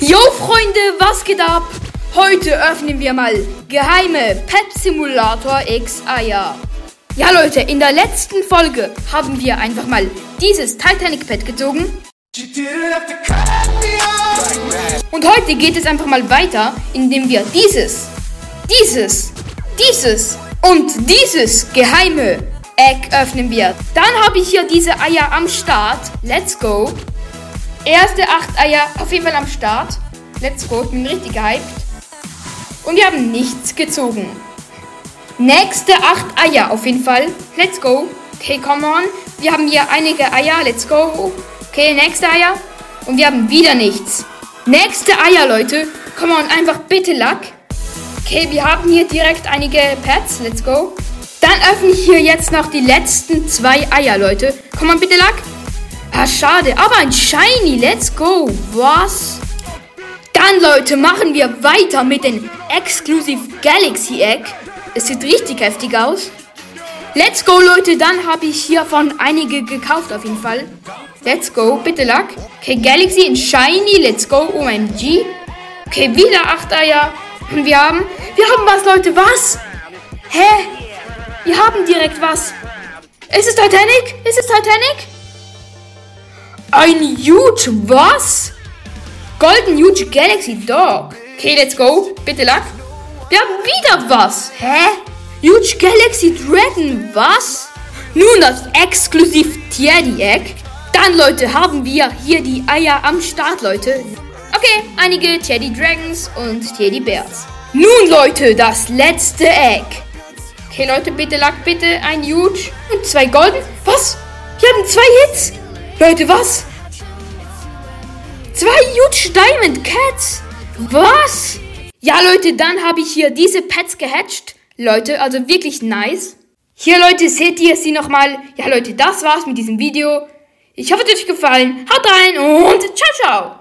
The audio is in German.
Yo Freunde, was geht ab? Heute öffnen wir mal geheime Pet Simulator X Eier. Ja Leute, in der letzten Folge haben wir einfach mal dieses Titanic Pet gezogen. Und heute geht es einfach mal weiter, indem wir dieses, dieses, dieses und dieses geheime Egg öffnen wir. Dann habe ich hier diese Eier am Start. Let's go. Erste acht Eier auf jeden Fall am Start. Let's go, ich bin richtig gehypt. Und wir haben nichts gezogen. Nächste acht Eier auf jeden Fall. Let's go. Okay, come on. Wir haben hier einige Eier. Let's go. Okay, nächste Eier. Und wir haben wieder nichts. Nächste Eier, Leute. Come on, einfach bitte Luck. Okay, wir haben hier direkt einige Pets. Let's go. Dann öffne ich hier jetzt noch die letzten zwei Eier, Leute. Come on, bitte Luck. Ah, schade. Aber ein Shiny. Let's go. Was? Dann, Leute, machen wir weiter mit dem Exclusive Galaxy Egg. Es sieht richtig heftig aus. Let's go, Leute. Dann habe ich hiervon einige gekauft auf jeden Fall. Let's go. Bitte Luck. Okay, Galaxy in Shiny. Let's go. OMG. Okay, wieder 8 Eier. Und wir haben... Wir haben was, Leute. Was? Hä? Wir haben direkt was. Ist es Titanic? Ist es Titanic? Ein Huge was? Golden Huge Galaxy Dog. Okay, let's go. Bitte Luck. Wir haben wieder was. Hä? Huge Galaxy Dragon. Was? Nun das exklusiv Teddy Egg. Dann, Leute, haben wir hier die Eier am Start, Leute. Okay, einige Teddy Dragons und Teddy Bears. Nun, Leute, das letzte Egg. Okay, Leute, bitte Luck, bitte ein Huge und zwei Golden. Was? Wir haben zwei Hits. Leute, was? Zwei Huge Diamond Cats. Was? Ja, Leute, dann habe ich hier diese Pets gehatcht. Leute, also wirklich nice. Hier, Leute, seht ihr sie nochmal. Ja, Leute, das war's mit diesem Video. Ich hoffe, es hat euch gefallen. Haut rein und ciao, ciao.